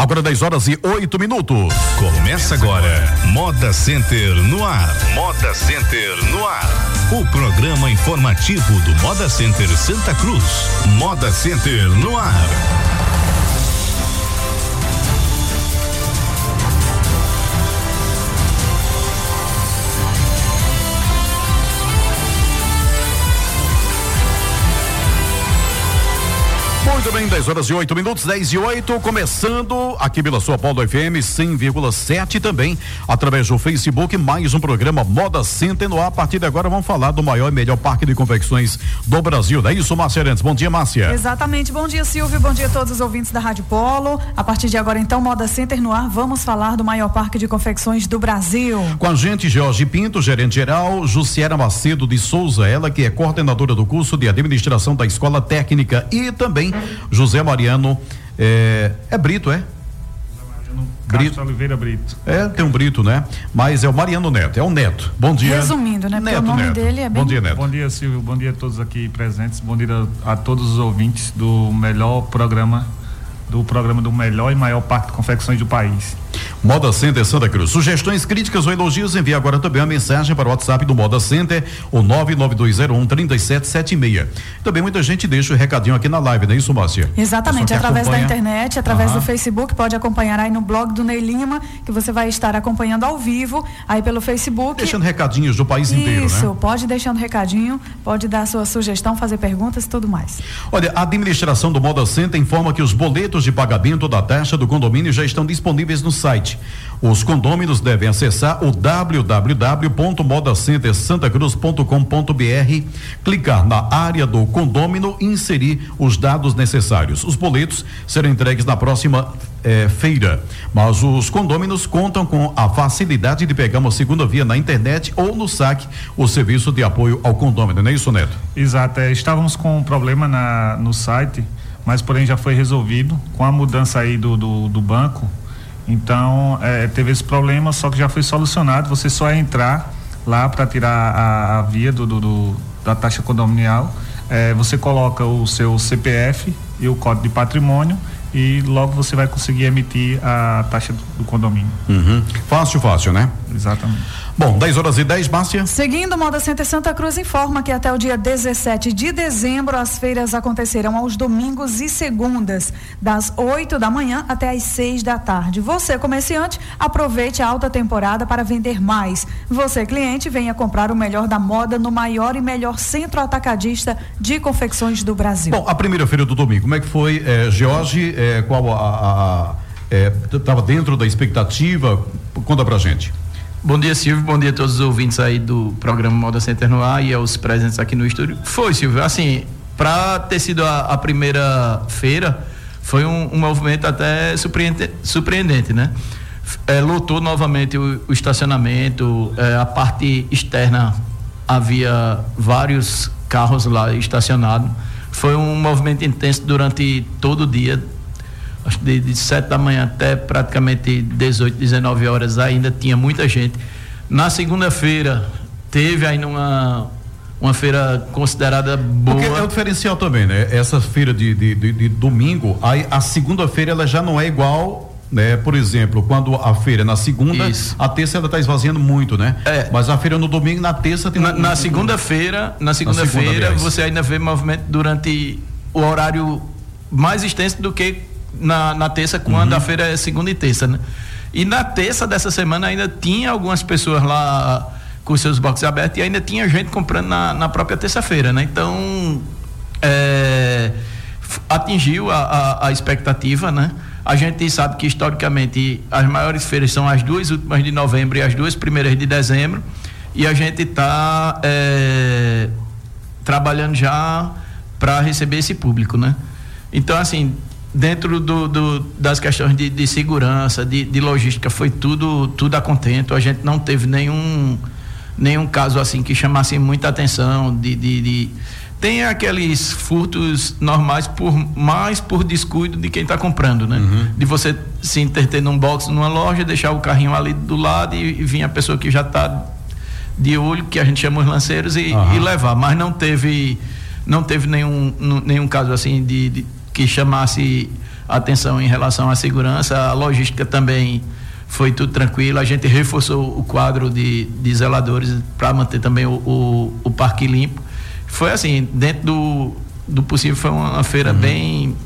Agora 10 horas e 8 minutos. Começa agora, Moda Center no ar. Moda Center no ar. O programa informativo do Moda Center Santa Cruz. Moda Center no ar. Muito bem, 10 horas e 8 minutos, 10 e 8, começando aqui pela sua Paulo FM 100,7 também, através do Facebook, mais um programa Moda Center no ar. A partir de agora vamos falar do maior e melhor parque de confecções do Brasil. É isso, Márcia Arantes. Bom dia, Márcia. Exatamente. Bom dia, Silvio. Bom dia a todos os ouvintes da Rádio Polo. A partir de agora, então, Moda Center no ar, vamos falar do maior parque de confecções do Brasil. Com a gente, Jorge Pinto, gerente geral, Jussiera Macedo de Souza, ela que é coordenadora do curso de administração da Escola Técnica e também José Mariano é, é Brito, é? Brito. Oliveira Brito. É, tem um Brito, né? Mas é o Mariano Neto, é o Neto. Bom dia. Resumindo, né? Neto, o nome Neto. dele é bem... Bom dia, Neto. Bom dia, Silvio. Bom dia a todos aqui presentes. Bom dia a, a todos os ouvintes do melhor programa, do programa do melhor e maior parque de confecções do país. Moda Center Santa Cruz. Sugestões, críticas ou elogios, envie agora também a mensagem para o WhatsApp do Moda Center, o 99201 3776. Também muita gente deixa o recadinho aqui na live, não é isso, Márcia? Exatamente, através da acompanha. internet, através Aham. do Facebook, pode acompanhar aí no blog do Ney Lima, que você vai estar acompanhando ao vivo, aí pelo Facebook. Deixando recadinhos do país inteiro, Isso, né? pode ir deixando recadinho, pode dar sua sugestão, fazer perguntas e tudo mais. Olha, a administração do Moda Center informa que os boletos de pagamento da taxa do condomínio já estão disponíveis no site. Os condôminos devem acessar o www.modacentersantacruz.com.br, clicar na área do condômino e inserir os dados necessários. Os boletos serão entregues na próxima eh, feira, mas os condôminos contam com a facilidade de pegar uma segunda via na internet ou no saque o serviço de apoio ao condômino, não é isso, Neto? Exato. é, estávamos com um problema na, no site, mas porém já foi resolvido com a mudança aí do, do, do banco. Então, é, teve esse problema, só que já foi solucionado. Você só é entrar lá para tirar a, a via do, do- do- da taxa condominial. É, você coloca o seu CPF e o código de patrimônio e logo você vai conseguir emitir a taxa do, do condomínio. Uhum. Fácil, fácil, né? Exatamente. Bom, 10 horas e 10, Márcia. Seguindo, Moda Center Santa Cruz informa que até o dia 17 de dezembro as feiras acontecerão aos domingos e segundas, das 8 da manhã até às 6 da tarde. Você, comerciante, aproveite a alta temporada para vender mais. Você, cliente, venha comprar o melhor da moda no maior e melhor centro atacadista de confecções do Brasil. Bom, a primeira feira do domingo, como é que foi, eh, George? eh, qual a. Estava dentro da expectativa? Conta pra gente. Bom dia, Silvio. Bom dia a todos os ouvintes aí do programa Moda Center no ar e aos presentes aqui no estúdio. Foi, Silvio. Assim, para ter sido a, a primeira feira, foi um, um movimento até surpreendente, surpreendente né? Eh, lotou novamente o, o estacionamento, eh, a parte externa havia vários carros lá estacionados. Foi um movimento intenso durante todo o dia, acho que de, de 7 da manhã até praticamente 18, 19 horas ainda tinha muita gente. Na segunda-feira teve ainda uma, uma feira considerada boa. Porque é o diferencial também, né? Essa feira de, de, de- de domingo, aí a segunda-feira ela já não é igual. Né? Por exemplo, quando a feira é na segunda, Isso. a terça ela está esvaziando muito, né? É. Mas a feira no domingo, na terça tem Na, um- na segunda-feira, na segunda, segunda-feira, aliás. você ainda vê movimento durante o horário mais extenso do que na, na terça, quando Uhum. a feira é segunda e terça, né? E na terça dessa semana ainda tinha algumas pessoas lá com seus boxes abertos e ainda tinha gente comprando na, na própria terça-feira, né? Então, é, atingiu a, a, a expectativa, né? A gente sabe que historicamente as maiores feiras são as duas últimas de novembro e as duas primeiras de dezembro e a gente está trabalhando já para receber esse público, né? Então, assim, dentro do, do- das questões de, de segurança, de, de logística, foi tudo tudo a contento. A gente não teve nenhum nenhum caso assim que chamasse muita atenção de, de, tem aqueles furtos normais por mais por descuido de quem está comprando, né? De você se entreter num box numa loja, deixar o carrinho ali do lado e, e vir a pessoa que já está de olho, que a gente chama os lanceiros, e, Aham. e levar. Mas não teve não teve nenhum, nenhum caso assim de, de que chamasse atenção em relação à segurança, a logística também foi tudo tranquilo. A gente reforçou o quadro de, de zeladores para manter também o, o, o, parque limpo. Foi assim, dentro do, do possível, foi uma feira uhum. bem.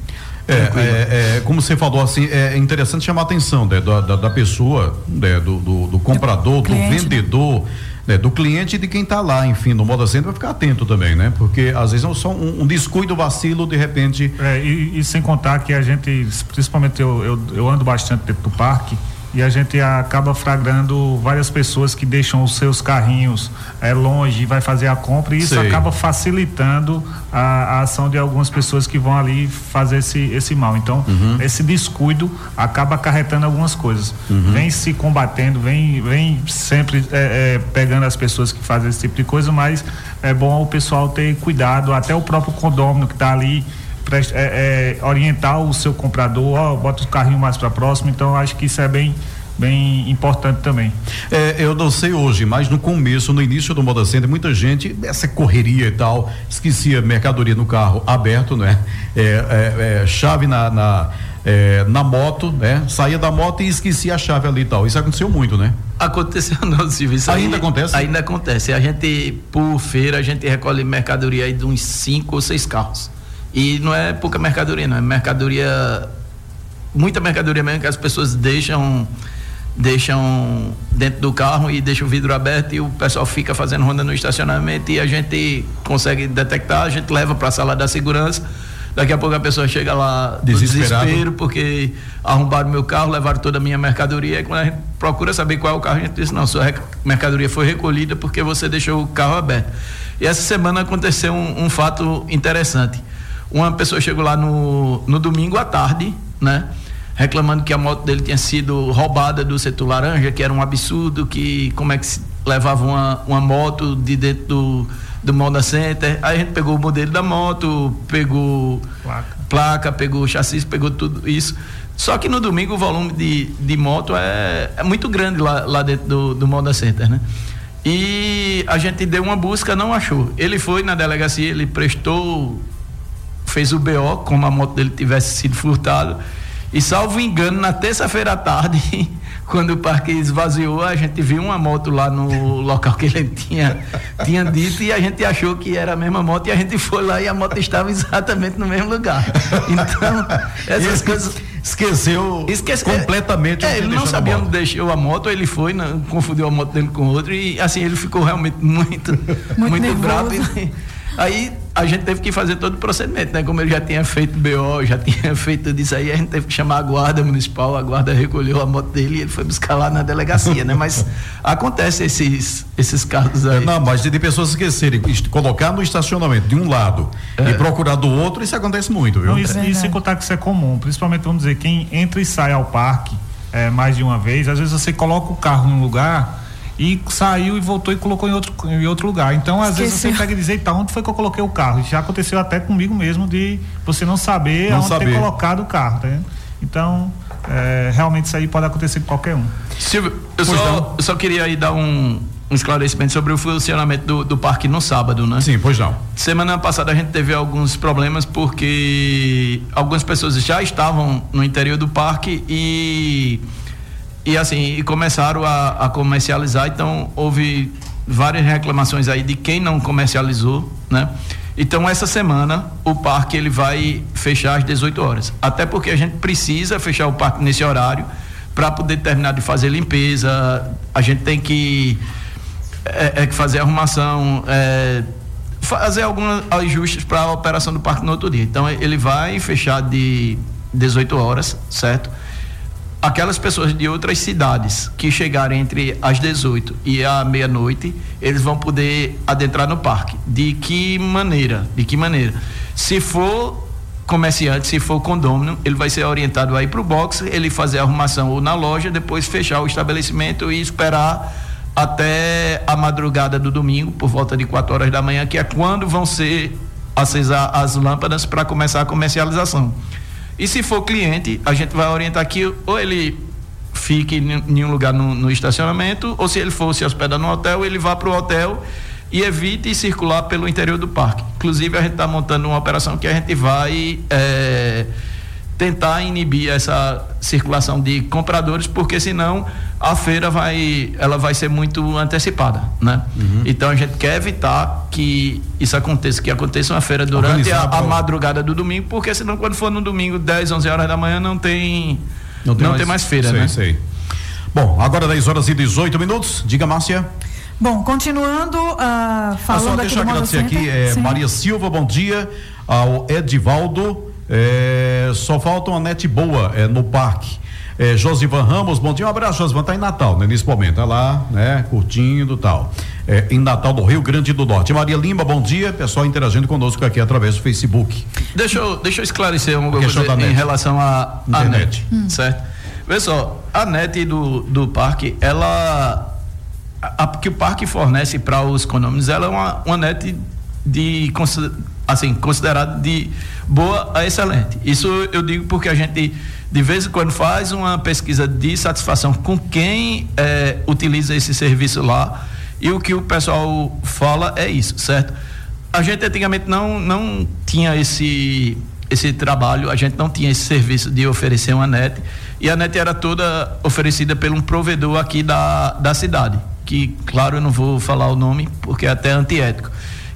É, é, é, como você falou assim, é interessante chamar a atenção né, da, da, da, pessoa, né, do, do, do, comprador, do, né? vendedor, né? Do cliente e de quem está lá, enfim, no modo Center, vai ficar atento também, né? Porque às vezes é só um, um descuido, vacilo, de repente. É, e, e, sem contar que a gente, principalmente eu, eu, eu ando bastante dentro do parque e a gente acaba flagrando várias pessoas que deixam os seus carrinhos é, longe e vai fazer a compra e isso Sei. acaba facilitando a, a, ação de algumas pessoas que vão ali fazer esse, esse mal. Então, uhum. esse descuido acaba acarretando algumas coisas. Uhum. Vem se combatendo, vem, vem sempre é, é, pegando as pessoas que fazem esse tipo de coisa, mas é bom o pessoal ter cuidado, até o próprio condômino que está ali é, é, orientar o seu comprador, ó, bota o carrinho mais para próximo. Então acho que isso é bem bem importante também. É, eu não sei hoje, mas no começo, no início do Moda Center, muita gente, essa correria e tal, esquecia mercadoria no carro aberto, né? É, é, é chave na, na, é, na moto, né? Saía da moto e esquecia a chave ali e tal. Isso aconteceu muito, né? Aconteceu não, Silvio. Isso ainda aí, acontece? Ainda acontece. A gente, por feira, a gente recolhe mercadoria aí de uns cinco ou seis carros. E não é pouca mercadoria, não. É mercadoria. Muita mercadoria mesmo que as pessoas deixam deixam dentro do carro e deixam o vidro aberto e o pessoal fica fazendo ronda no estacionamento e a gente consegue detectar, a gente leva para a sala da segurança. Daqui a pouco a pessoa chega lá desesperado porque arrombaram meu carro, levaram toda a minha mercadoria. E quando a gente procura saber qual é o carro, a gente diz: não, sua mercadoria foi recolhida porque você deixou o carro aberto. E essa semana aconteceu um, um fato interessante. Uma pessoa chegou lá no, no domingo à tarde, né? Reclamando que a moto dele tinha sido roubada do setor laranja, que era um absurdo, que como é que se levava uma, uma moto de dentro do, do Moda Center. Aí a gente pegou o modelo da moto, pegou placa, placa pegou chassi, pegou tudo isso. Só que no domingo o volume de, de moto é, é muito grande lá, lá dentro do, do Moda Center, né? E a gente deu uma busca, não achou. Ele foi na delegacia, ele prestou fez o BO, como a moto dele tivesse sido furtada. E salvo engano, na terça-feira à tarde, quando o parque esvaziou, a gente viu uma moto lá no local que ele tinha, tinha dito e a gente achou que era a mesma moto e a gente foi lá e a moto estava exatamente no mesmo lugar. Então, essas coisas. Esqueceu Esquece, completamente. É, ele não sabia onde deixou a moto, ele foi, não, confundiu a moto dele com outro e assim ele ficou realmente muito, muito, muito bravo. Aí a gente teve que fazer todo o procedimento, né? Como ele já tinha feito BO, já tinha feito tudo isso aí, a gente teve que chamar a guarda municipal, a guarda recolheu a moto dele e ele foi buscar lá na delegacia, né? Mas acontece esses, esses casos aí. Não, mas de, de pessoas esquecerem, colocar no estacionamento de um lado é. e procurar do outro, isso acontece muito, viu? Não, isso, é isso contar que isso é comum, principalmente, vamos dizer, quem entra e sai ao parque é, mais de uma vez, às vezes você coloca o carro num lugar e saiu e voltou e colocou em outro, em outro lugar. Então, às Esqueceu. vezes você pega e diz, tá, onde foi que eu coloquei o carro? Já aconteceu até comigo mesmo de você não saber não onde saber. ter colocado o carro, tá Então, é, realmente isso aí pode acontecer com qualquer um. Silvio, eu só, eu só, queria aí dar um, um esclarecimento sobre o funcionamento do, do, parque no sábado, né? Sim, pois não. Semana passada a gente teve alguns problemas porque algumas pessoas já estavam no interior do parque e e assim, e começaram a, a comercializar, então houve várias reclamações aí de quem não comercializou, né? Então essa semana o parque ele vai fechar às 18 horas. Até porque a gente precisa fechar o parque nesse horário para poder terminar de fazer limpeza. A gente tem que é, é fazer arrumação, é, fazer alguns ajustes para a operação do parque no outro dia. Então ele vai fechar de 18 horas, certo? Aquelas pessoas de outras cidades que chegarem entre as 18 e a meia-noite, eles vão poder adentrar no parque. De que maneira? De que maneira? Se for comerciante, se for condômino, ele vai ser orientado a ir para o box, ele fazer a arrumação ou na loja, depois fechar o estabelecimento e esperar até a madrugada do domingo, por volta de 4 horas da manhã, que é quando vão ser acesas as lâmpadas para começar a comercialização. E se for cliente, a gente vai orientar aqui, ou ele fique em um lugar no, no, estacionamento, ou se ele for se hospedar no hotel, ele vá para o hotel e evite circular pelo interior do parque. Inclusive, a gente está montando uma operação que a gente vai é, tentar inibir essa circulação de compradores, porque senão a feira vai, ela vai ser muito antecipada, né? Uhum. Então a gente quer evitar que isso aconteça, que aconteça uma feira durante a, a, madrugada do domingo, porque senão quando for no domingo 10, 11 horas da manhã não tem não tem, não mais, tem mais feira, sei, né? Sei. Bom, agora 10 horas e 18 minutos. Diga, Márcia. Bom, continuando uh, falando aqui deixa eu agradecer aqui, é, Maria Silva, bom dia. Ao Edivaldo, é, só falta uma net boa é, no parque. É, Josivan Ramos, bom dia, um abraço, Josivan, tá em Natal, né, nesse momento, tá lá, né, curtindo tal, é, em Natal do Rio Grande do Norte. Maria Lima, bom dia, pessoal interagindo conosco aqui através do Facebook. Deixa eu, deixa eu esclarecer uma coisa em relação à net, hum. certo? Vê só, a net do, do parque, ela a, que o parque fornece para os condomínios, ela é uma, uma net de assim considerada de boa a excelente. Isso eu digo porque a gente de vez em quando faz uma pesquisa de satisfação com quem é, utiliza esse serviço lá e o que o pessoal fala é isso, certo? A gente antigamente não não tinha esse esse trabalho, a gente não tinha esse serviço de oferecer uma net e a net era toda oferecida por um provedor aqui da, da cidade que, claro, eu não vou falar o nome porque é até antiético.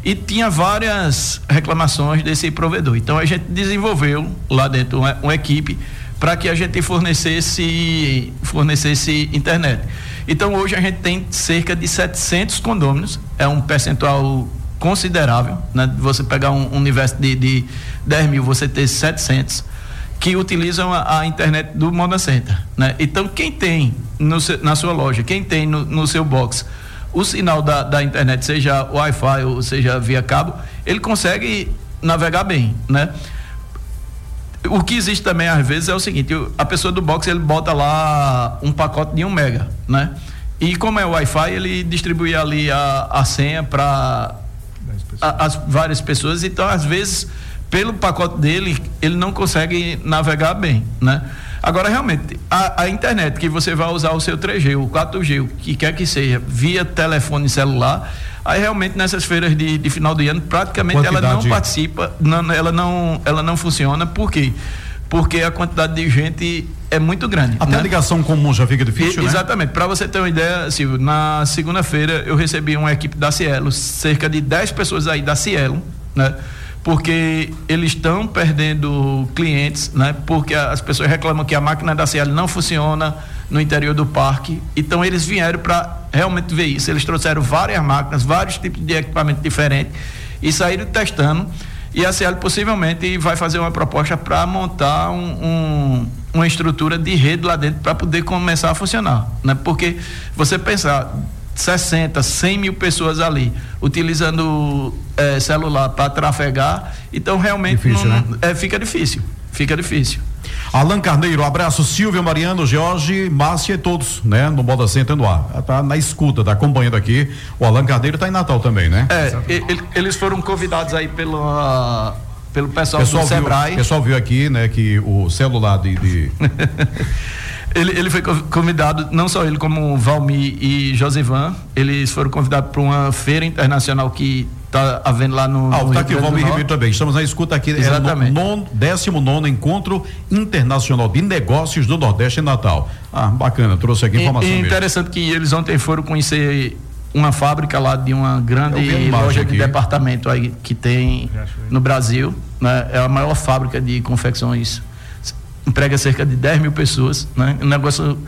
E tinha várias reclamações desse provedor. Então a gente desenvolveu lá dentro uma, uma equipe para que a gente fornecesse fornecesse internet. Então hoje a gente tem cerca de 700 condôminos, é um percentual considerável, né? Você pegar um, universo de, de 10 mil, você ter 700 que utilizam a, a, internet do Moda Center, né? Então quem tem na sua loja, quem tem no, no seu box o sinal da, da internet, seja Wi-Fi ou seja via cabo, ele consegue navegar bem, né? O que existe também às vezes é o seguinte, a pessoa do box ele bota lá um pacote de um mega, né? E como é Wi-Fi, ele distribui ali a, a senha para as várias pessoas, então às vezes pelo pacote dele, ele não consegue navegar bem, né? Agora, realmente, a, a, internet que você vai usar o seu 3G, o 4G, o que quer que seja, via telefone celular, aí realmente nessas feiras de, de final de ano, praticamente ela não participa, não, ela, não, ela não funciona, por quê? Porque a quantidade de gente é muito grande. Até né? a ligação comum já fica difícil, e, né? Exatamente. Para você ter uma ideia, Silvio, na segunda-feira eu recebi uma equipe da Cielo, cerca de 10 pessoas aí da Cielo, né? Porque eles estão perdendo clientes, né? Porque as pessoas reclamam que a máquina da CL não funciona no interior do parque. Então eles vieram para realmente ver isso. Eles trouxeram várias máquinas, vários tipos de equipamento diferentes e saíram testando. E a CL possivelmente vai fazer uma proposta para montar um, um, uma estrutura de rede lá dentro para poder começar a funcionar, né? Porque você pensar 60, 100 mil pessoas ali utilizando é, celular para trafegar, então realmente difícil, não, né? é, fica difícil, fica difícil. Alan Carneiro, abraço, Silvio, Mariano, Jorge, Márcia e todos, né? No Moda Center no ar. Tá na escuta, tá acompanhando aqui. O Alan Carneiro tá em Natal também, né? É, ele, eles foram convidados aí pela pelo pessoal, pessoal do Sebrae. O pessoal viu aqui, né, que o celular de, de... Ele, ele foi convidado, não só ele, como Valmir e Josivan, eles foram convidados para uma feira internacional que está havendo lá no. Ah, está aqui o Valmir Ribeiro também. Estamos na escuta aqui. Exatamente. É no, 19 Encontro Internacional de Negócios do Nordeste em Natal. Ah, bacana, trouxe aqui informação. E, interessante que eles ontem foram conhecer uma fábrica lá de uma grande loja aqui. de departamento aí que tem no Brasil. Né? É a maior fábrica de confecções emprega cerca de 10 mil pessoas, né? Um negócio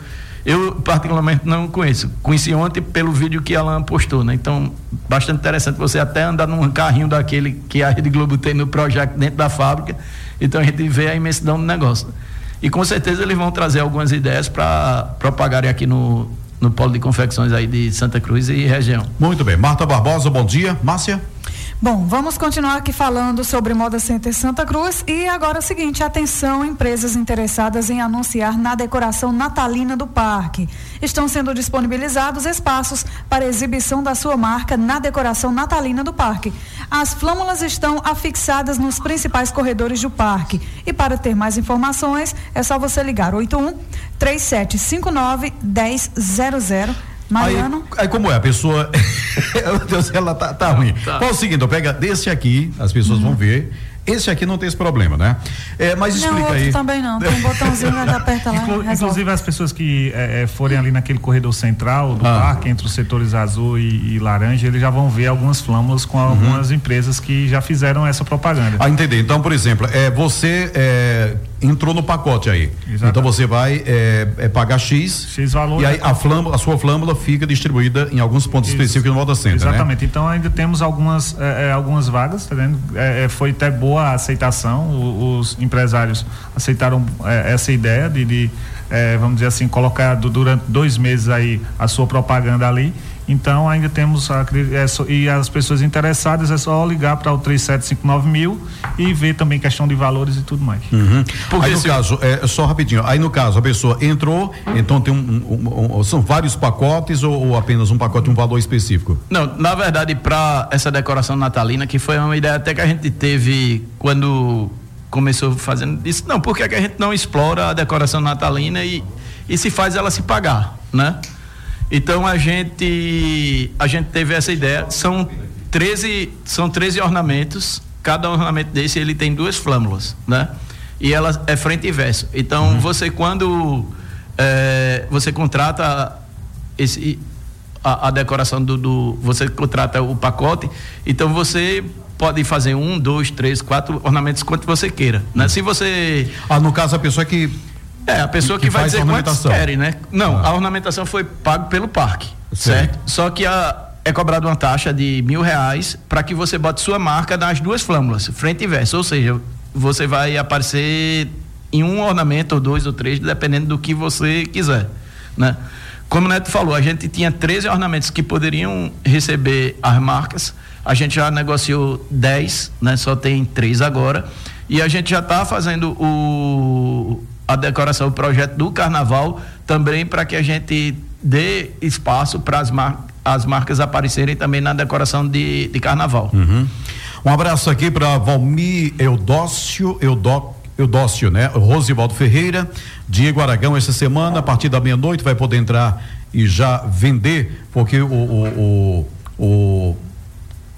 eu particularmente não conheço. Conheci ontem pelo vídeo que Alan postou, né? Então, bastante interessante você até andar num carrinho daquele que a Rede Globo tem no projeto dentro da fábrica. Então a gente vê a imensidão do negócio. E com certeza eles vão trazer algumas ideias para propagarem aqui no, no polo de confecções aí de Santa Cruz e região. Muito bem. Marta Barbosa, bom dia. Márcia? Bom, vamos continuar aqui falando sobre Moda Center Santa Cruz e agora é o seguinte, atenção empresas interessadas em anunciar na decoração natalina do parque. Estão sendo disponibilizados espaços para exibição da sua marca na decoração natalina do parque. As flâmulas estão afixadas nos principais corredores do parque e para ter mais informações é só você ligar 81 3759 1000 Mariano? Aí, aí como é? A pessoa. Meu Deus, ela tá, tá ruim. Tá. Qual é o seguinte, pega desse aqui, as pessoas uhum. vão ver. Esse aqui não tem esse problema, né? É, mas explica não, aí. também não. Tem um botãozinho que aperta lá. Inclu inclusive as pessoas que é, é, forem ali naquele corredor central do ah. parque, entre os setores azul e, e, laranja, eles já vão ver algumas flâmulas com algumas uhum. empresas que já fizeram essa propaganda. Ah, entendi. Então, por exemplo, é, você é, entrou no pacote aí. Exatamente. Então você vai é, é, pagar X. X valor. E aí a, flâmula, a sua flâmula fica distribuída em alguns pontos Isso. específicos no Moda Center. Né? Exatamente. Né? Então ainda temos algumas, algumas vagas, tá vendo? foi até boa boa aceitação, os empresários aceitaram é, essa ideia de, de é, vamos dizer assim, colocar durante dois meses aí a sua propaganda ali. Então ainda temos a, é, e as pessoas interessadas é só ligar para o 3759 mil e ver também questão de valores e tudo mais. Uhum. Porque aí no se... caso, é, só rapidinho, aí no caso a pessoa entrou, então tem um, um, um, são vários pacotes ou, ou, apenas um pacote, um valor específico? Não, na verdade para essa decoração natalina que foi uma ideia até que a gente teve quando começou fazendo isso, não, por que, que a gente não explora a decoração natalina e, e se faz ela se pagar, né? Então a gente a gente teve essa ideia. São 13 são 13 ornamentos. Cada ornamento desse ele tem duas flâmulas, né? E ela é frente e verso. Então uhum. você quando é, você contrata esse a, a decoração do, do, você contrata o pacote, então você pode fazer um, dois, três, quatro ornamentos quanto você queira, né? Se você ah, no caso a pessoa que é, a pessoa que, que vai dizer quantos querem, né? Não, ah. a ornamentação foi pago pelo parque, certo? Só que a, é cobrada uma taxa de mil reais para que você bote sua marca nas duas flâmulas, frente e verso. Ou seja, você vai aparecer em um ornamento, ou dois ou três, dependendo do que você quiser, né? Como o Neto falou, a gente tinha 13 ornamentos que poderiam receber as marcas. A gente já negociou 10, né? Só tem três agora. E a gente já está fazendo o, a decoração, o projeto do carnaval, também para que a gente dê espaço para as, mar, as marcas aparecerem também na decoração de, de carnaval. Uhum. Um abraço aqui para Valmir Eudócio, Eudó, Eudócio, né? Rosivaldo Ferreira, Diego Aragão, essa semana, a partir da meia-noite, vai poder entrar e já vender, porque o, o, o, o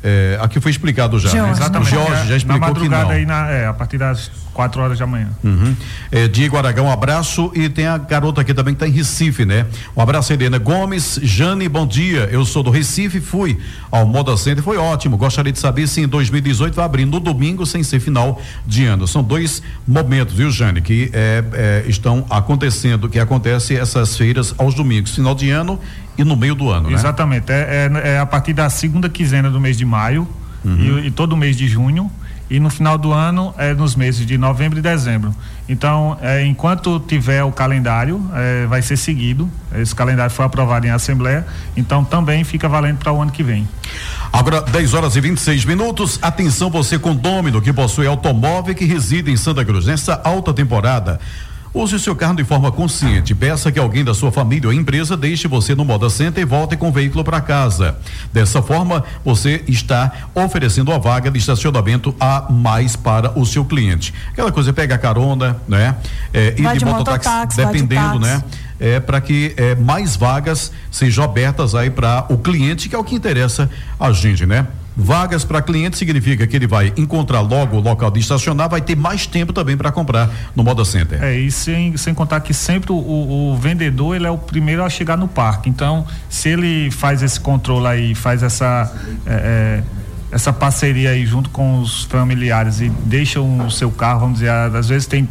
é, aqui foi explicado já. Jorge, né? Exatamente. Jorge já explicou na madrugada que não. Aí na, é, a partir das 4 horas da manhã. Uhum. É, Diego Aragão, um abraço. E tem a garota aqui também que está em Recife, né? Um abraço, Helena Gomes. Jane, bom dia. Eu sou do Recife, fui ao Moda Center, foi ótimo. Gostaria de saber se em 2018 vai abrir no domingo sem ser final de ano. São dois momentos, viu, Jane, que é, é, estão acontecendo, que acontece essas feiras aos domingos, final de ano e no meio do ano, né? Exatamente. É, é, é a partir da segunda quinzena do mês de maio uhum. e, e todo mês de junho e no final do ano é nos meses de novembro e dezembro. Então, é, enquanto tiver o calendário, é, vai ser seguido. Esse calendário foi aprovado em Assembleia, então também fica valendo para o ano que vem. Agora, 10 horas e 26 minutos. Atenção, você condômino que possui automóvel que reside em Santa Cruz. Nessa alta temporada, Use o seu carro de forma consciente. Peça que alguém da sua família ou empresa deixe você no Moda Center e volte com o veículo para casa. Dessa forma, você está oferecendo a vaga de estacionamento a mais para o seu cliente. Aquela coisa, pega a carona, né? É, e de, de mototáxi, dependendo, de né? É, para que é, mais vagas sejam abertas aí para o cliente, que é o que interessa a gente, né? Vagas para cliente significa que ele vai encontrar logo o local de estacionar, vai ter mais tempo também para comprar no Moda Center. É, e sem, sem contar que sempre o, o, vendedor ele é o primeiro a chegar no parque. Então, se ele faz esse controle aí, faz essa. É, é, essa parceria aí junto com os familiares e deixa o seu carro, vamos dizer, às vezes tem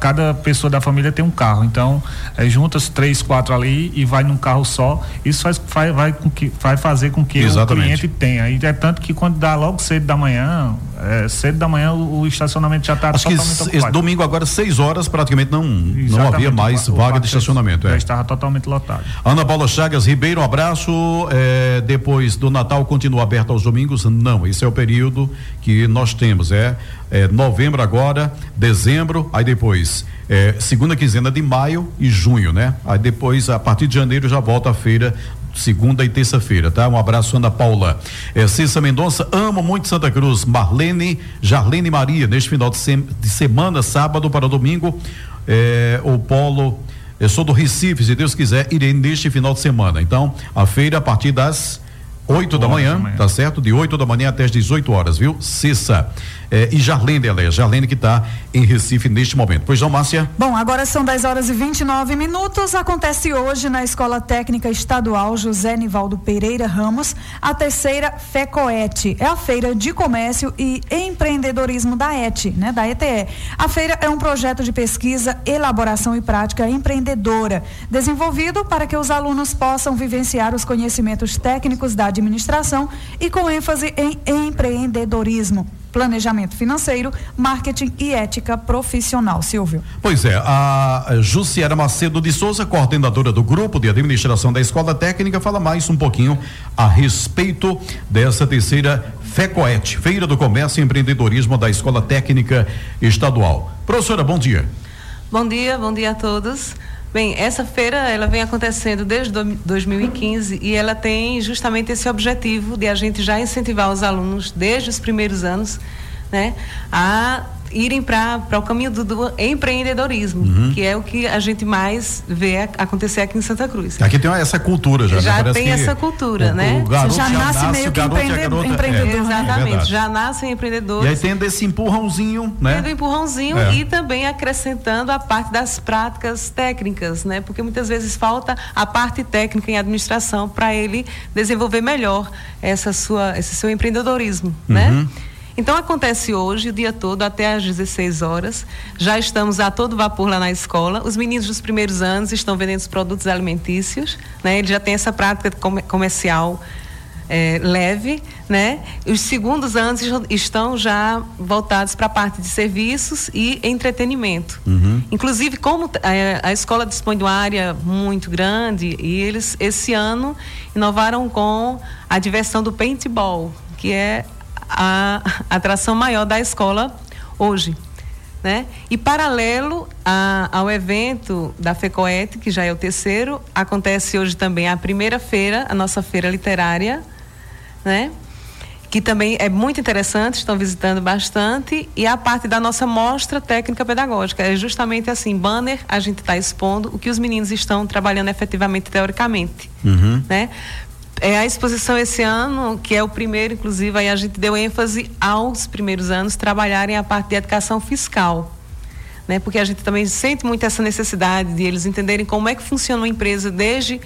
cada pessoa da família tem um carro, então é, junta os três, quatro ali e vai num carro só. Isso faz, faz, vai, com que, vai fazer com que Exatamente. o cliente tenha. E é tanto que quando dá logo cedo da manhã, é, cedo da manhã o, o estacionamento já está totalmente que ocupado. Esse domingo agora, seis horas, praticamente não, não havia mais vaga de estacionamento. Já é. estava totalmente lotado. Ana Paula Chagas Ribeiro, um abraço. É, depois do Natal continua aberto aos domingos? Não, esse é o período que nós temos. É, é novembro agora, dezembro, aí depois é, segunda quinzena de maio e junho, né? Aí depois, a partir de janeiro, já volta a feira segunda e terça-feira, tá? Um abraço, Ana Paula. É, Cissa Mendonça, amo muito Santa Cruz. Marlene, Jarlene Maria, neste final de, de semana, sábado para domingo, é, o Polo Eu sou do Recife, se Deus quiser, irei neste final de semana. Então, a feira a partir das 8 da manhã, da manhã, tá certo? De 8 da manhã até as 18 horas, viu? Cissa. É, e Jarlene, aliás, Jarlene que está em Recife neste momento. Pois não, Márcia? Bom, agora são 10 horas e 29 minutos. Acontece hoje na Escola Técnica Estadual José Nivaldo Pereira Ramos a terceira FECOET. É a feira de comércio e empreendedorismo da ET, né? Da ETE. A feira é um projeto de pesquisa, elaboração e prática empreendedora, desenvolvido para que os alunos possam vivenciar os conhecimentos técnicos da administração e com ênfase em empreendedorismo planejamento financeiro, marketing e ética profissional. Silvio. Pois é, a Jussiera Macedo de Souza, coordenadora do grupo de administração da Escola Técnica, fala mais um pouquinho a respeito dessa terceira FECOET, Feira do Comércio e Empreendedorismo da Escola Técnica Estadual. Professora, bom dia. Bom dia, bom dia a todos. Bem, essa feira ela vem acontecendo desde 2015 e ela tem justamente esse objetivo de a gente já incentivar os alunos desde os primeiros anos, né, a irem para o caminho do, do empreendedorismo, uhum. que é o que a gente mais vê acontecer aqui em Santa Cruz. Aqui tem essa cultura já. Né? Já né? tem essa cultura, o, né? O garoto já, já nasce meio que empreendedor. empreendedor. É, Exatamente, é já nascem empreendedores. E aí tem esse empurrãozinho, né? Tendo empurrãozinho é. e também acrescentando a parte das práticas técnicas, né? Porque muitas vezes falta a parte técnica em administração para ele desenvolver melhor essa sua, esse seu empreendedorismo, né? uhum. né? Então acontece hoje o dia todo até às 16 horas. Já estamos a todo vapor lá na escola. Os meninos dos primeiros anos estão vendendo os produtos alimentícios, né? Eles já têm essa prática comercial é, leve, né? Os segundos anos estão já voltados para a parte de serviços e entretenimento. Uhum. Inclusive, como a, é, a, escola dispõe de uma área muito grande, e eles esse ano inovaram com a diversão do paintball, que é a atração maior da escola hoje. Né? E paralelo a, ao evento da FECOET, que já é o terceiro, acontece hoje também a primeira feira, a nossa feira literária, né? que também é muito interessante, estão visitando bastante, e a parte da nossa mostra técnica pedagógica. É justamente assim, banner, a gente está expondo o que os meninos estão trabalhando efetivamente, teoricamente. Uhum. Né? É a exposição esse ano, que é o primeiro, inclusive, aí a gente deu ênfase aos primeiros anos trabalharem a parte de educação fiscal. Né? Porque a gente também sente muito essa necessidade de eles entenderem como é que funciona uma empresa desde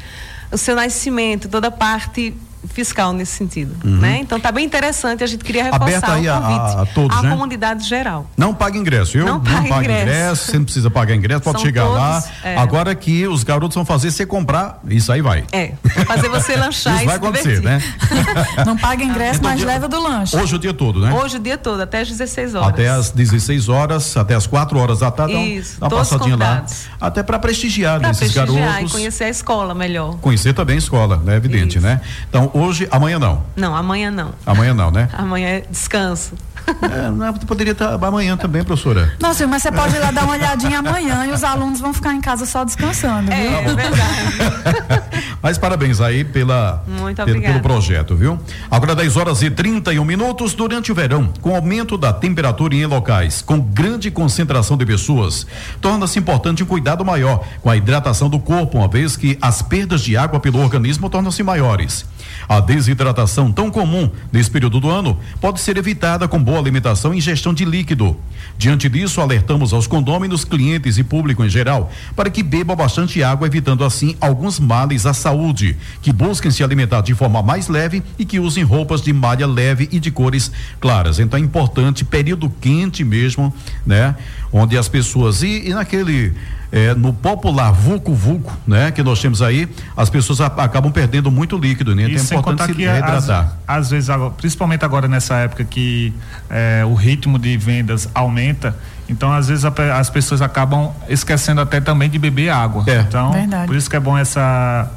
o seu nascimento, toda a parte fiscal nesse sentido, uhum. né? Então tá bem interessante, a gente queria reforçar aí o convite a, a todos, à né? comunidade geral. Não paga ingresso, viu? Não, paga, não paga ingresso. ingresso. você não precisa pagar ingresso, pode São chegar todos, lá. É. Agora que os garotos vão fazer você comprar, isso aí vai. É, fazer você lanchar isso vai acontecer, né? não paga ingresso, então, mas dia, leva do lanche. Hoje o dia todo, né? Hoje o dia todo, até às 16 horas. Até às 16 horas, até às 4 horas da tarde. Isso, dá uma passadinha lá. Até para prestigiar pra esses prestigiar garotos. e conhecer a escola melhor. Conhecer também a escola, né? Evidente, isso. né? Então, hoje, amanhã não não? Amanhã não. Amanhã não, né? Amanhã é descanso. É, não, poderia estar amanhã também, professora. Não, sim, mas você pode ir lá dar uma olhadinha amanhã e os alunos vão ficar em casa só descansando, é, viu? É, verdade. mas parabéns aí pela, Muito pelo, pelo projeto, viu? Agora 10 horas e 31 minutos durante o verão, com aumento da temperatura em locais com grande concentração de pessoas, torna-se importante um cuidado maior com a hidratação do corpo, uma vez que as perdas de água pelo organismo tornam-se maiores. A desidratação tão comum nesse período do ano pode ser evitada com boa alimentação e ingestão de líquido. Diante disso, alertamos aos condôminos, clientes e público em geral para que bebam bastante água, evitando assim alguns males à saúde, que busquem se alimentar de forma mais leve e que usem roupas de malha leve e de cores claras. Então é importante período quente mesmo, né? Onde as pessoas e, e naquele é, no popular vulco vulco, né, que nós temos aí, as pessoas a, acabam perdendo muito líquido, né? Então é importante se reidratar. Às, às vezes, agora, principalmente agora nessa época que é, o ritmo de vendas aumenta, então às vezes a, as pessoas acabam esquecendo até também de beber água. É. Então, Verdade. por isso que é bom essa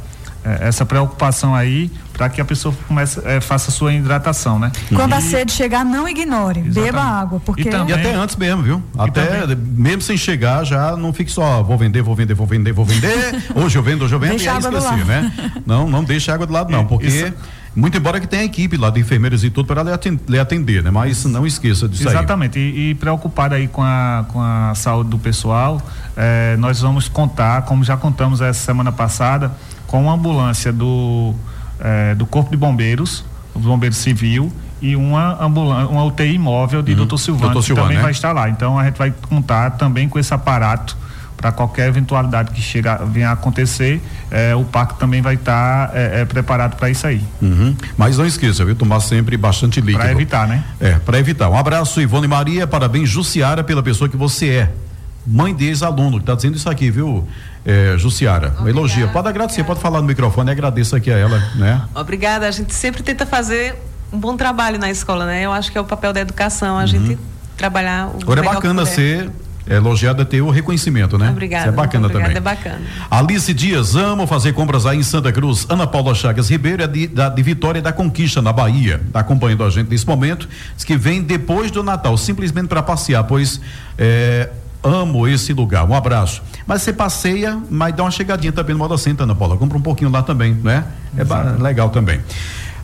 essa preocupação aí para que a pessoa comece, é, faça a sua hidratação, né? Quando e, a sede chegar, não ignore, exatamente. beba água, porque e, também, e até antes mesmo, viu? Até também, mesmo sem chegar, já não fique só vou vender, vou vender, vou vender, vou vender. hoje eu vendo, hoje eu vendo deixa e aí esqueci, né? Não, não deixa água do lado não, porque isso, Muito embora que tenha equipe lá de enfermeiros e tudo para lhe atender, né? Mas não esqueça disso Exatamente. aí. E, e preocupado aí com a, com a saúde do pessoal, eh, nós vamos contar, como já contamos essa semana passada, com uma ambulância do, eh, do Corpo de Bombeiros, o Bombeiro Civil, e uma ambulância, uma UTI móvel de uhum. Dr. Silvano, que também né? vai estar lá. Então a gente vai contar também com esse aparato para qualquer eventualidade que chega, venha a acontecer, eh, o parque também vai estar tá, eh, eh, preparado para isso aí. Uhum. Mas não esqueça, viu? Tomar sempre bastante líquido. Para evitar, né? É, para evitar. Um abraço, Ivone Maria, parabéns, Jussiara, pela pessoa que você é. Mãe de ex-aluno, que está dizendo isso aqui, viu, é, Jussiara? Obrigada, elogio. Pode agradecer, obrigada. pode falar no microfone, agradeço aqui a ela, né? Obrigada, a gente sempre tenta fazer um bom trabalho na escola, né? Eu acho que é o papel da educação, a uhum. gente trabalhar o Agora é bacana ser é elogiada ter o reconhecimento, né? Obrigada. Isso é bacana obrigada, também. É bacana. Alice Dias, amo fazer compras aí em Santa Cruz. Ana Paula Chagas Ribeiro é de, da, de Vitória da Conquista, na Bahia. Está acompanhando a gente nesse momento. Diz que vem depois do Natal, simplesmente para passear, pois é, amo esse lugar. Um abraço. Mas você passeia, mas dá uma chegadinha também no Moda Center, Ana Paula. Compra um pouquinho lá também, né? É legal também.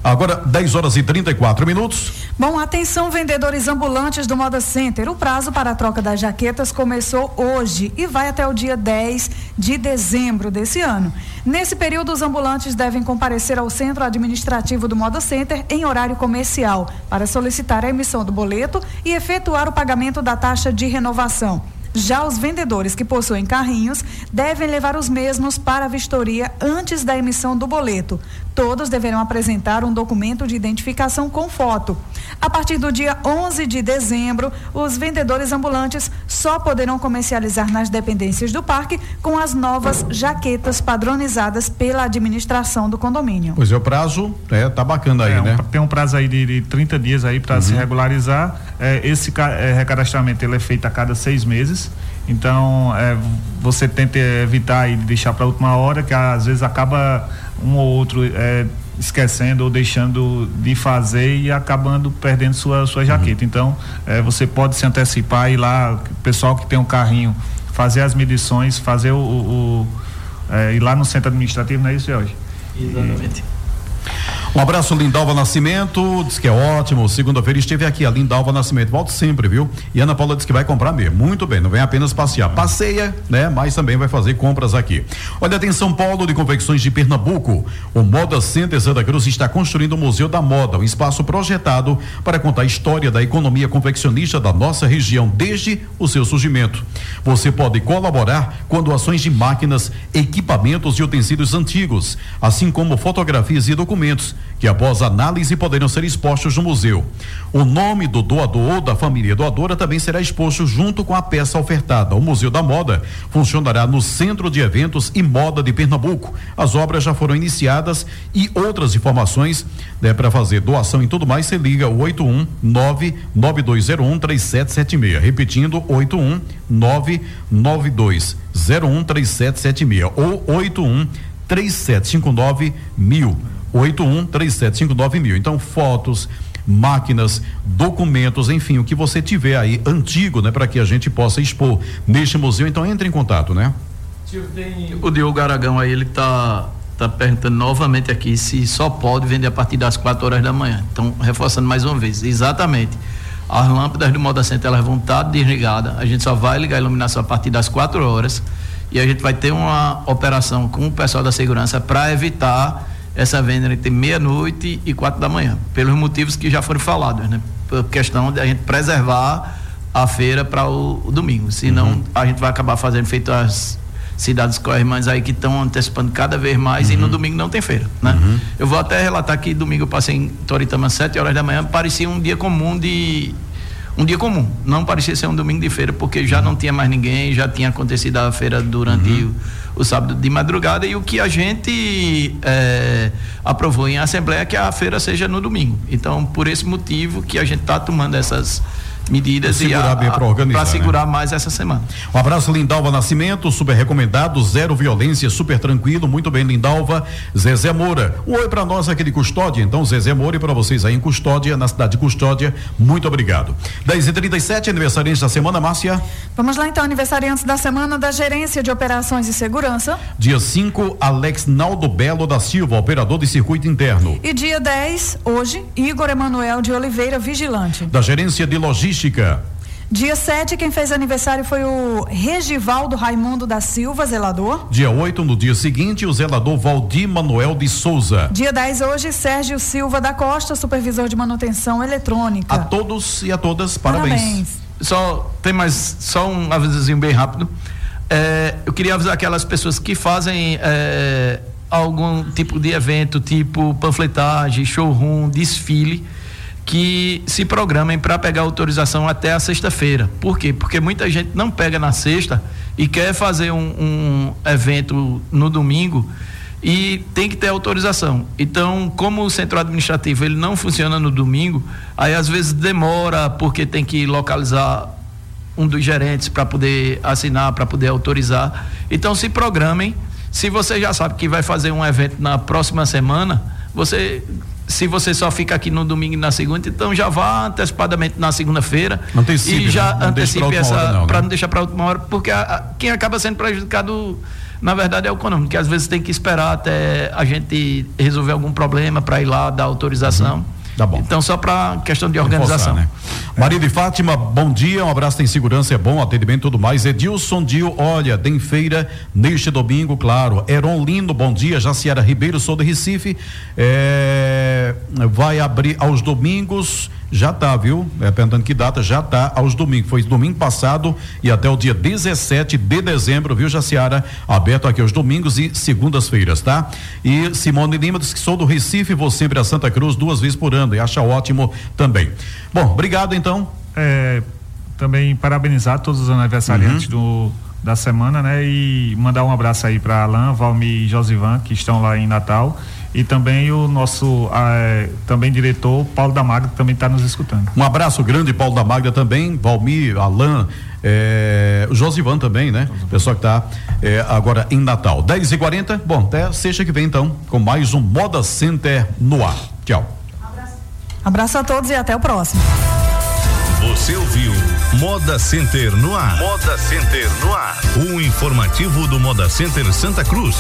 Agora, 10 horas e 34 minutos. Bom, atenção, vendedores ambulantes do Moda Center. O prazo para a troca das jaquetas começou hoje e vai até o dia 10 de dezembro desse ano. Nesse período, os ambulantes devem comparecer ao centro administrativo do Moda Center em horário comercial para solicitar a emissão do boleto e efetuar o pagamento da taxa de renovação. Já os vendedores que possuem carrinhos devem levar os mesmos para a vistoria antes da emissão do boleto. Todos deverão apresentar um documento de identificação com foto. A partir do dia 11 de dezembro, os vendedores ambulantes só poderão comercializar nas dependências do parque com as novas jaquetas padronizadas pela administração do condomínio. Pois é, o prazo é, tá bacana aí, é, né? Um, tem um prazo aí de, de 30 dias aí para uhum. se regularizar. É, esse é, recadastramento ele é feito a cada seis meses. Então, é, você tenta evitar e deixar para a última hora, que às vezes acaba um ou outro é, esquecendo ou deixando de fazer e acabando perdendo sua, sua jaqueta. Uhum. Então, é, você pode se antecipar e lá, o pessoal que tem um carrinho, fazer as medições, fazer o. o, o é, ir lá no centro administrativo, não é isso, Jorge? Exatamente. E, um abraço, Lindalva Nascimento, diz que é ótimo. Segunda-feira esteve aqui, a Lindalva Nascimento. Volto sempre, viu? E Ana Paula diz que vai comprar mesmo. Muito bem, não vem apenas passear. Passeia, né? Mas também vai fazer compras aqui. Olha, tem São Paulo de Confecções de Pernambuco. O Moda Center Santa Cruz está construindo o Museu da Moda, um espaço projetado para contar a história da economia confeccionista da nossa região desde o seu surgimento. Você pode colaborar com doações de máquinas, equipamentos e utensílios antigos, assim como fotografias e documentos que após análise poderão ser expostos no museu. O nome do doador ou da família doadora também será exposto junto com a peça ofertada. O Museu da Moda funcionará no Centro de Eventos e Moda de Pernambuco. As obras já foram iniciadas e outras informações né, para fazer doação e tudo mais, você liga o 819 9201 3776. Repetindo, 819 9201 3776 ou 81 3759 mil. 81 3759 mil. Então, fotos, máquinas, documentos, enfim, o que você tiver aí antigo, né, para que a gente possa expor neste museu. Então, entre em contato, né? Tem o Diogo Aragão aí, ele tá tá perguntando novamente aqui se só pode vender a partir das 4 horas da manhã. Então, reforçando mais uma vez, exatamente. As lâmpadas do Moda Center elas vão estar tá desligadas. A gente só vai ligar a iluminação a partir das 4 horas e a gente vai ter uma operação com o pessoal da segurança para evitar essa venda entre meia-noite e quatro da manhã, pelos motivos que já foram falados, né? Por questão de a gente preservar a feira para o, o, domingo. Senão uhum. a gente vai acabar fazendo feito as cidades co-irmãs aí que estão antecipando cada vez mais uhum. e no uhum. domingo não tem feira, né? Uhum. Eu vou até relatar que domingo eu passei em Toritama às 7 horas da manhã, parecia um dia comum de um dia comum. Não parecia ser um domingo de feira, porque já não tinha mais ninguém, já tinha acontecido a feira durante uhum. o, o, sábado de madrugada e o que a gente é, aprovou em assembleia é que a feira seja no domingo. Então, por esse motivo que a gente está tomando essas medidas e segurar bem para organizar. Para né? segurar né? mais essa semana. Um abraço, Lindalva Nascimento, super recomendado, zero violência, super tranquilo, muito bem, Lindalva. Zezé Moura. Um oi para nós aqui de Custódia, então, Zezé Moura, e para vocês aí em Custódia, na cidade de Custódia, muito obrigado. 10 e 37 aniversariante da semana, Márcia. Vamos lá então, aniversariantes da semana da Gerência de Operações e Segurança. Dia 5, Alex Naldo Belo da Silva, operador de circuito interno. E dia 10, hoje, Igor Emanuel de Oliveira, vigilante. Da Gerência de Logística. Dia 7, quem fez aniversário foi o Regivaldo Raimundo da Silva, zelador. Dia 8, no dia seguinte, o zelador Valdir Manuel de Souza. Dia 10 hoje, Sérgio Silva da Costa, supervisor de manutenção eletrônica. A todos e a todas, parabéns. parabéns. Só tem mais só um avisozinho bem rápido. É, eu queria avisar aquelas pessoas que fazem é, algum tipo de evento, tipo panfletagem, showroom, desfile que se programem para pegar autorização até a sexta-feira. Por quê? Porque muita gente não pega na sexta e quer fazer um, um, evento no domingo e tem que ter autorização. Então, como o centro administrativo ele não funciona no domingo, aí às vezes demora porque tem que localizar um dos gerentes para poder assinar, para poder autorizar. Então, se programem. Se você já sabe que vai fazer um evento na próxima semana, você se você só fica aqui no domingo e na segunda, então já vá antecipadamente na segunda-feira e já né? antecipe essa para não, né? não deixar para última hora, porque a, a, quem acaba sendo prejudicado na verdade é o econômico, que às vezes tem que esperar até a gente resolver algum problema para ir lá dar autorização. Uhum. Tá bom. Então, só para questão de organização. Né? Maria de Fátima, bom dia, um abraço, tem segurança, é bom, atendimento e tudo mais. Edilson Dio, olha, tem feira neste domingo, claro. Heron Lindo, bom dia. Jaciara Ribeiro, sou de Recife. É, vai abrir aos domingos já tá, viu? É, perguntando que data, já tá aos domingos. Foi domingo passado e até o dia 17 de dezembro, viu, Jaciara? Aberto aqui aos domingos e segundas-feiras, tá? E Simone Lima diz que sou do Recife, vou sempre a Santa Cruz duas vezes por ano e acha ótimo também. Bom, obrigado então. É, também parabenizar todos os aniversariantes uhum. do da semana, né? E mandar um abraço aí para Alain, Valmir e Josivan, que estão lá em Natal e também o nosso é, também diretor Paulo da Magda também está nos escutando. Um abraço grande Paulo da Magda também, Valmir, Alain, é, o Josivan também, né? Josivan. Pessoal que está é, agora em Natal. 10 e 40 bom, até sexta que vem então, com mais um Moda Center no ar. Tchau. Abraço, abraço a todos e até o próximo. Você ouviu Moda Center no ar. Moda Center no ar. O informativo do Moda Center Santa Cruz.